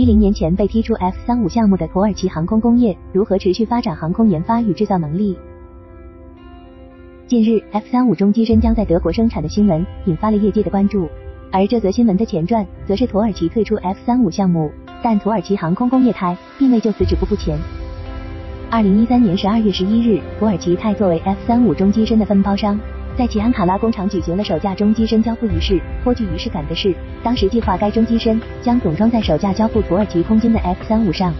一零年前被踢出 F 三五项目的土耳其航空工业如何持续发展航空研发与制造能力？近日，F 三五中机身将在德国生产的新闻引发了业界的关注，而这则新闻的前传则是土耳其退出 F 三五项目，但土耳其航空工业胎并未就此止步不前。二零一三年十二月十一日，土耳其泰作为 F 三五中机身的分包商。在其安卡拉工厂举行了首架中机身交付仪式。颇具仪式感的是，当时计划该中机身将总装在首架交付土耳其空军的 F 三五上。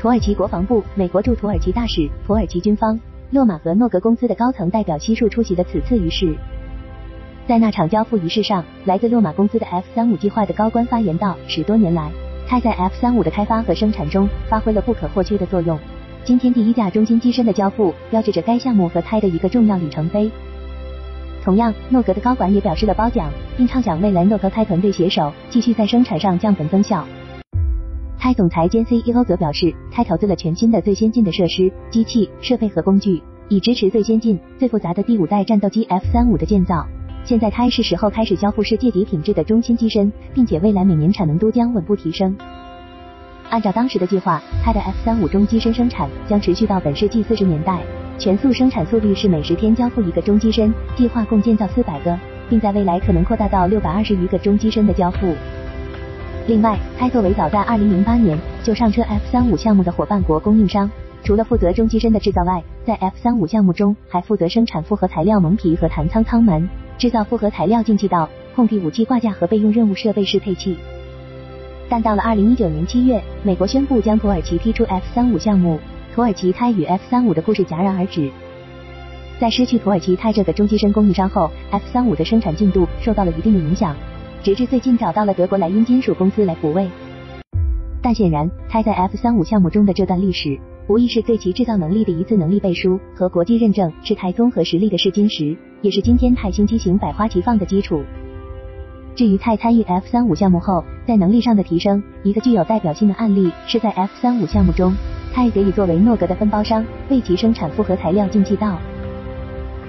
土耳其国防部、美国驻土耳其大使、土耳其军方、洛马和诺格公司的高层代表悉数出席了此次仪式。在那场交付仪式上，来自洛马公司的 F 三五计划的高官发言道：“十多年来，泰在 F 三五的开发和生产中发挥了不可或缺的作用。今天第一架中心机身的交付，标志着该项目和泰的一个重要里程碑。”同样，诺格的高管也表示了褒奖，并畅想未来诺格泰团队携手继续在生产上降本增效。泰总裁兼 CEO 则表示，泰投资了全新的最先进的设施、机器、设备和工具，以支持最先进、最复杂的第五代战斗机 F 三五的建造。现在，泰是时候开始交付世界级品质的中心机身，并且未来每年产能都将稳步提升。按照当时的计划，泰的 F 三五中机身生产将持续到本世纪四十年代。全速生产速率是每十天交付一个中机身，计划共建造四百个，并在未来可能扩大到六百二十余个中机身的交付。另外，泰作为早在二零零八年就上车 F 三五项目的伙伴国供应商，除了负责中机身的制造外，在 F 三五项目中还负责生产复合材料蒙皮和弹舱舱门，制造复合材料进气道、控地武器挂架和备用任务设备适配器。但到了二零一九年七月，美国宣布将土耳其踢出 F 三五项目。土耳其泰与 F 三五的故事戛然而止。在失去土耳其泰这个中机身供应商后，F 三五的生产进度受到了一定的影响，直至最近找到了德国莱茵金属公司来补位。但显然，泰在 F 三五项目中的这段历史，无疑是对其制造能力的一次能力背书和国际认证，是泰综合实力的试金石，也是今天泰新机型百花齐放的基础。至于泰参与 F 三五项目后在能力上的提升，一个具有代表性的案例是在 F 三五项目中。泰则以作为诺格的分包商，为其生产复合材料进气道。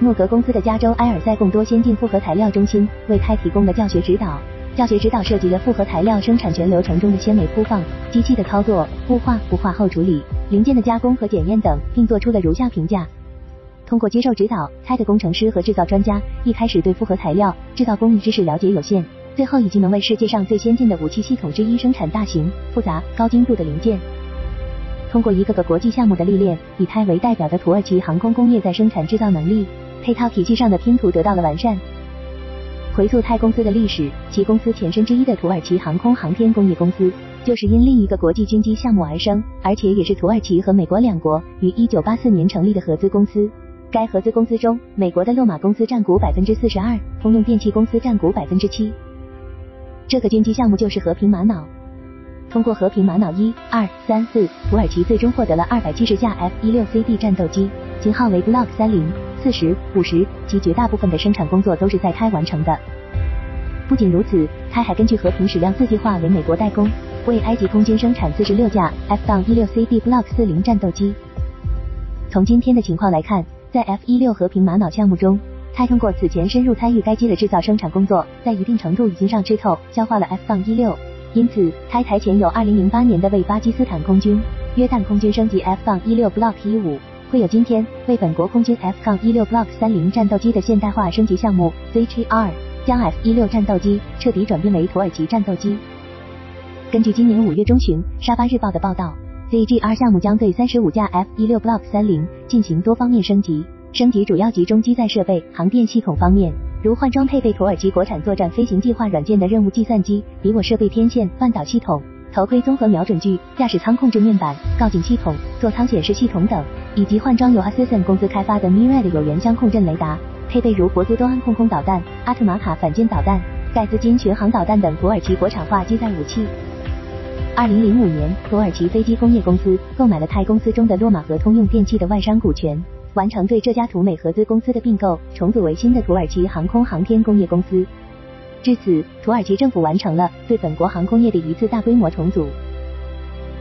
诺格公司的加州埃尔塞贡多先进复合材料中心为泰提供了教学指导，教学指导涉及了复合材料生产全流程中的纤维铺放、机器的操作、固化、固化后处理、零件的加工和检验等，并做出了如下评价：通过接受指导，泰的工程师和制造专家一开始对复合材料制造工艺知识了解有限，最后已经能为世界上最先进的武器系统之一生产大型、复杂、高精度的零件。通过一个个国际项目的历练，以泰为代表的土耳其航空工业在生产制造能力、配套体系上的拼图得到了完善。回溯泰公司的历史，其公司前身之一的土耳其航空航天工业公司，就是因另一个国际军机项目而生，而且也是土耳其和美国两国于一九八四年成立的合资公司。该合资公司中，美国的洛马公司占股百分之四十二，通用电气公司占股百分之七。这个军机项目就是和平玛瑙。通过和平玛瑙一、二、三、四，土耳其最终获得了二百七十架 F 一六 CD 战斗机，型号为 Block 三零、四十、五十，其绝大部分的生产工作都是在泰完成的。不仅如此，泰还根据和平矢量四计划为美国代工，为埃及空军生产四十六架 F 杠一六 CD Block 四零战斗机。从今天的情况来看，在 F 一六和平玛瑙项目中，泰通过此前深入参与该机的制造生产工作，在一定程度已经上吃透消化了 F 杠一六。因此，开台前有2008年的为巴基斯坦空军、约旦空军升级 F-16 Block 15，会有今天为本国空军 F-16 Block 30战斗机的现代化升级项目 ZGR，将 F-16 战斗机彻底转变为土耳其战斗机。根据今年五月中旬沙巴日报的报道，ZGR 项目将对35架 F-16 Block 30进行多方面升级，升级主要集中机载设备、航电系统方面。如换装配备土耳其国产作战飞行计划软件的任务计算机、敌我设备天线、半导系统、头盔综合瞄准具、驾驶舱控制面板、告警系统、座舱显示系统等，以及换装由 a s s i n 公司开发的 Mirad 有源相控阵雷达，配备如博兹多安空空导弹、阿特玛卡反舰导弹、盖兹金巡航导弹等土耳其国产化机载武器。二零零五年，土耳其飞机工业公司购买了泰公司中的洛马和通用电气的外商股权。完成对这家土美合资公司的并购，重组为新的土耳其航空航天工业公司。至此，土耳其政府完成了对本国航空业的一次大规模重组。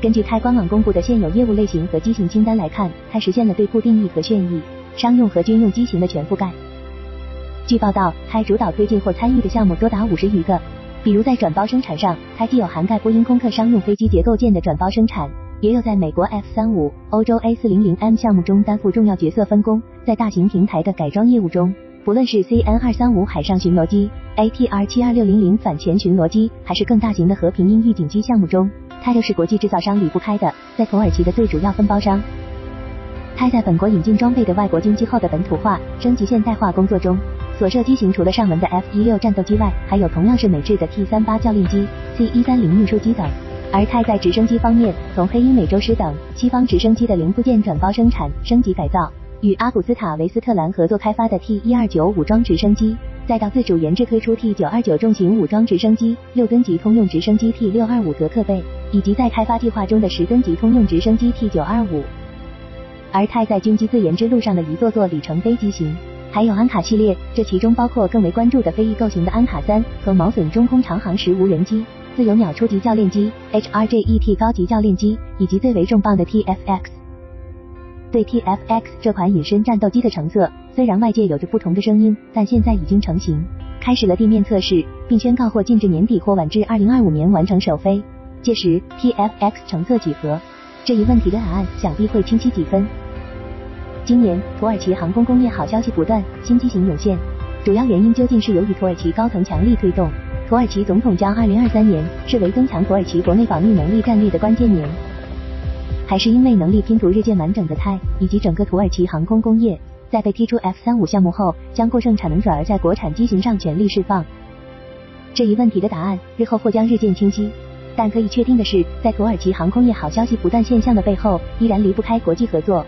根据开官网公布的现有业务类型和机型清单来看，它实现了对固定翼和旋翼、商用和军用机型的全覆盖。据报道，它主导推进或参与的项目多达五十余个，比如在转包生产上，它既有涵盖波音空客商用飞机结构件的转包生产，也有在美国 F 三五、欧洲 A 四零零 M 项目中担负重要角色分工。在大型平台的改装业务中，不论是 CN 二三五海上巡逻机、ATR 七二六零零反潜巡逻机，还是更大型的和平鹰预警机项目中，它都是国际制造商离不开的，在土耳其的最主要分包商。它在本国引进装备的外国军机后的本土化、升级现代化工作中。所涉机型除了上文的 F 一六战斗机外，还有同样是美制的 T 三八教练机、C 一三零运输机等。而泰在直升机方面，从黑鹰美洲狮等西方直升机的零部件转包生产、升级改造，与阿古斯塔维斯特兰合作开发的 T 一二九武装直升机，再到自主研制推出 T 九二九重型武装直升机、六吨级通用直升机 T 六二五格克贝，以及在开发计划中的十吨级通用直升机 T 九二五。而泰在军机自研之路上的一座座里程碑机型。还有安卡系列，这其中包括更为关注的飞翼构型的安卡三和毛隼中空长航时无人机、自由鸟初级教练机、HRJET 高级教练机，以及最为重磅的 TFX。对 TFX 这款隐身战斗机的成色，虽然外界有着不同的声音，但现在已经成型，开始了地面测试，并宣告或近至年底或晚至二零二五年完成首飞。届时 TFX 成色几何？这一问题的答案想必会清晰几分。今年土耳其航空工业好消息不断，新机型涌现，主要原因究竟是由于土耳其高层强力推动？土耳其总统将二零二三年视为增强土耳其国内保密能力战略的关键年，还是因为能力拼图日渐完整的泰以及整个土耳其航空工业，在被踢出 F 三五项目后，将过剩产能转而在国产机型上全力释放？这一问题的答案日后或将日渐清晰。但可以确定的是，在土耳其航空业好消息不断现象的背后，依然离不开国际合作。